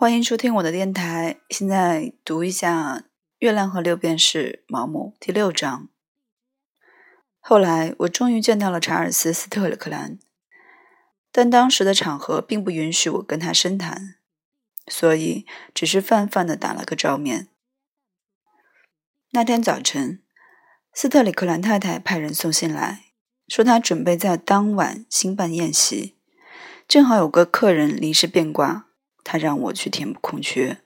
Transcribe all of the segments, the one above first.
欢迎收听我的电台。现在读一下《月亮和六便士》毛姆第六章。后来，我终于见到了查尔斯·斯特里克兰，但当时的场合并不允许我跟他深谈，所以只是泛泛的打了个照面。那天早晨，斯特里克兰太太派人送信来说，她准备在当晚兴办宴席，正好有个客人临时变卦。他让我去填补空缺。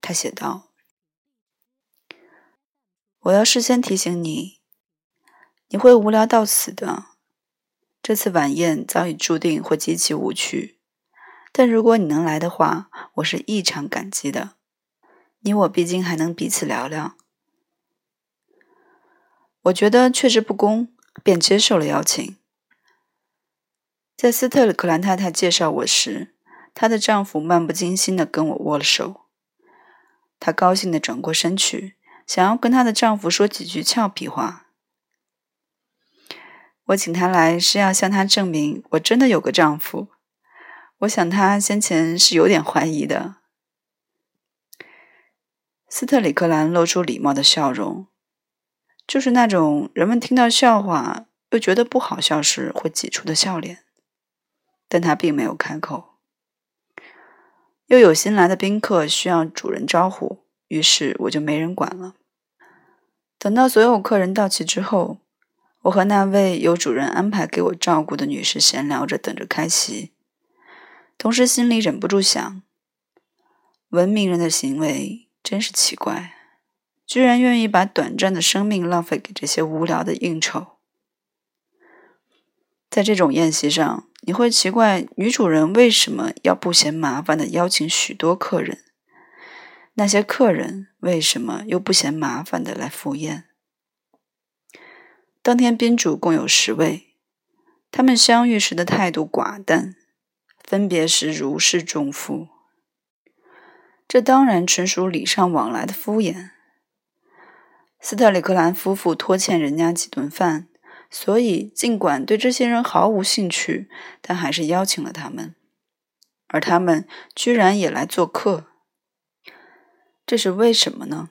他写道：“我要事先提醒你，你会无聊到死的。这次晚宴早已注定会极其无趣，但如果你能来的话，我是异常感激的。你我毕竟还能彼此聊聊。”我觉得确实不公，便接受了邀请。在斯特里克兰太太介绍我时。她的丈夫漫不经心地跟我握了手，她高兴地转过身去，想要跟她的丈夫说几句俏皮话。我请她来是要向她证明我真的有个丈夫。我想她先前是有点怀疑的。斯特里克兰露出礼貌的笑容，就是那种人们听到笑话又觉得不好笑时会挤出的笑脸，但他并没有开口。又有新来的宾客需要主人招呼，于是我就没人管了。等到所有客人到齐之后，我和那位由主人安排给我照顾的女士闲聊着，等着开席，同时心里忍不住想：文明人的行为真是奇怪，居然愿意把短暂的生命浪费给这些无聊的应酬。在这种宴席上。你会奇怪女主人为什么要不嫌麻烦的邀请许多客人，那些客人为什么又不嫌麻烦的来赴宴？当天宾主共有十位，他们相遇时的态度寡淡，分别时如释重负。这当然纯属礼尚往来的敷衍。斯特里克兰夫妇拖欠人家几顿饭。所以，尽管对这些人毫无兴趣，但还是邀请了他们，而他们居然也来做客。这是为什么呢？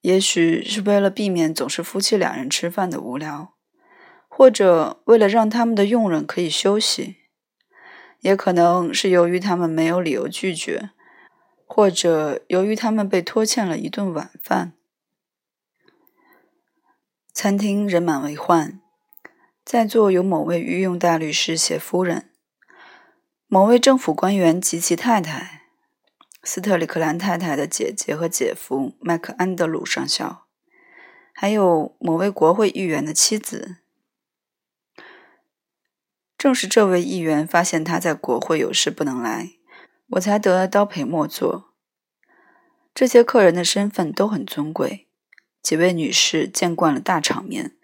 也许是为了避免总是夫妻两人吃饭的无聊，或者为了让他们的佣人可以休息，也可能是由于他们没有理由拒绝，或者由于他们被拖欠了一顿晚饭。餐厅人满为患，在座有某位御用大律师携夫人，某位政府官员及其太太，斯特里克兰太太的姐姐和姐夫麦克安德鲁上校，还有某位国会议员的妻子。正是这位议员发现他在国会有事不能来，我才得刀陪莫做。这些客人的身份都很尊贵。几位女士见惯了大场面，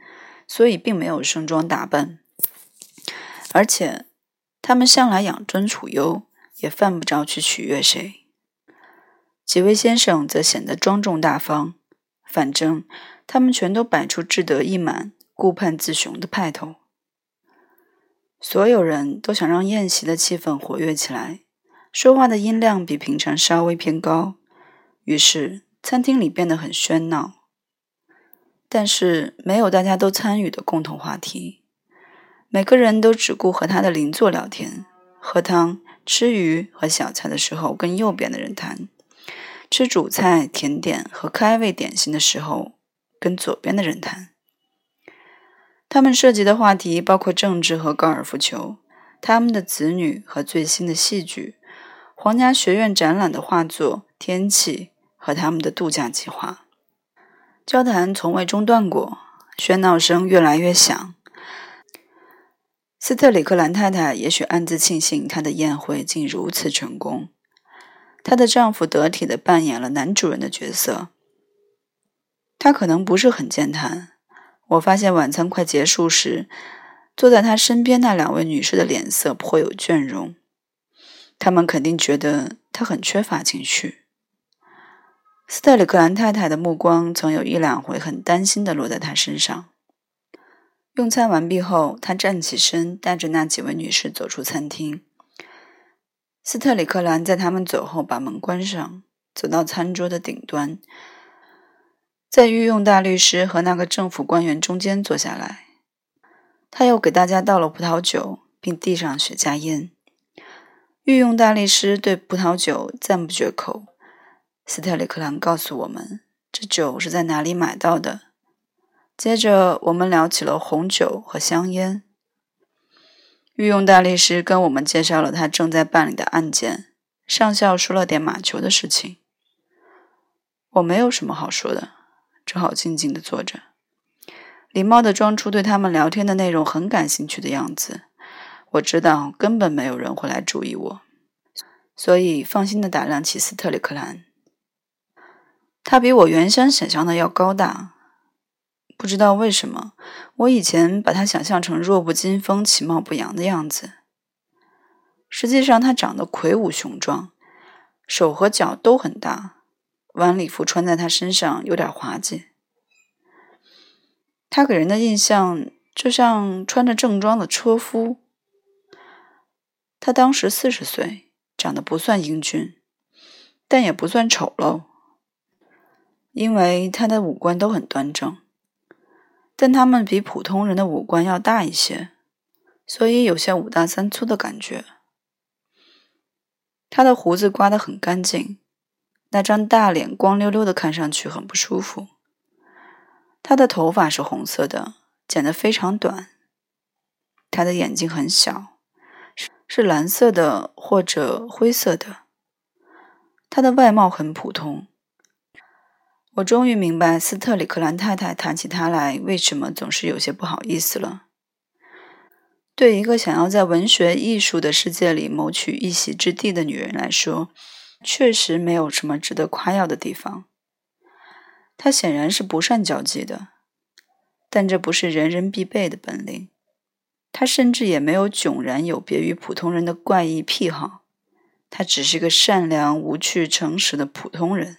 所以并没有盛装打扮，而且她们向来养尊处优，也犯不着去取悦谁。几位先生则显得庄重大方，反正他们全都摆出志得意满、顾盼自雄的派头。所有人都想让宴席的气氛活跃起来，说话的音量比平常稍微偏高，于是餐厅里变得很喧闹。但是没有大家都参与的共同话题，每个人都只顾和他的邻座聊天，喝汤、吃鱼和小菜的时候跟右边的人谈，吃主菜、甜点和开胃点心的时候跟左边的人谈。他们涉及的话题包括政治和高尔夫球，他们的子女和最新的戏剧，皇家学院展览的画作、天气和他们的度假计划。交谈从未中断过，喧闹声越来越响。斯特里克兰太太也许暗自庆幸她的宴会竟如此成功，她的丈夫得体的扮演了男主人的角色。他可能不是很健谈。我发现晚餐快结束时，坐在他身边那两位女士的脸色颇有倦容，他们肯定觉得他很缺乏情绪。斯特里克兰太太的目光曾有一两回很担心地落在他身上。用餐完毕后，他站起身，带着那几位女士走出餐厅。斯特里克兰在他们走后把门关上，走到餐桌的顶端，在御用大律师和那个政府官员中间坐下来。他又给大家倒了葡萄酒，并递上雪茄烟。御用大律师对葡萄酒赞不绝口。斯特里克兰告诉我们，这酒是在哪里买到的。接着，我们聊起了红酒和香烟。御用大律师跟我们介绍了他正在办理的案件，上校说了点马球的事情。我没有什么好说的，只好静静地坐着。礼貌地装出对他们聊天的内容很感兴趣的样子。我知道根本没有人会来注意我，所以放心地打量起斯特里克兰。他比我原先想象的要高大，不知道为什么，我以前把他想象成弱不禁风、其貌不扬的样子。实际上，他长得魁梧雄壮，手和脚都很大，晚礼服穿在他身上有点滑稽。他给人的印象就像穿着正装的车夫。他当时四十岁，长得不算英俊，但也不算丑陋，因为他的五官都很端正，但他们比普通人的五官要大一些，所以有些五大三粗的感觉。他的胡子刮得很干净，那张大脸光溜溜的，看上去很不舒服。他的头发是红色的，剪得非常短。他的眼睛很小，是蓝色的或者灰色的。他的外貌很普通。我终于明白斯特里克兰太太谈起他来为什么总是有些不好意思了。对一个想要在文学艺术的世界里谋取一席之地的女人来说，确实没有什么值得夸耀的地方。他显然是不善交际的，但这不是人人必备的本领。他甚至也没有迥然有别于普通人的怪异癖好。他只是个善良、无趣、诚实的普通人。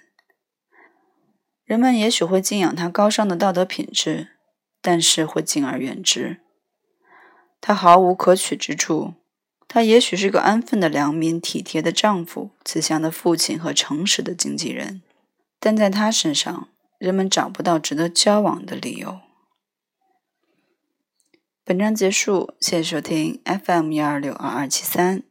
人们也许会敬仰他高尚的道德品质，但是会敬而远之。他毫无可取之处。他也许是个安分的良民、体贴的丈夫、慈祥的父亲和诚实的经纪人，但在他身上。人们找不到值得交往的理由。本章结束，谢谢收听 FM 幺二六二二七三。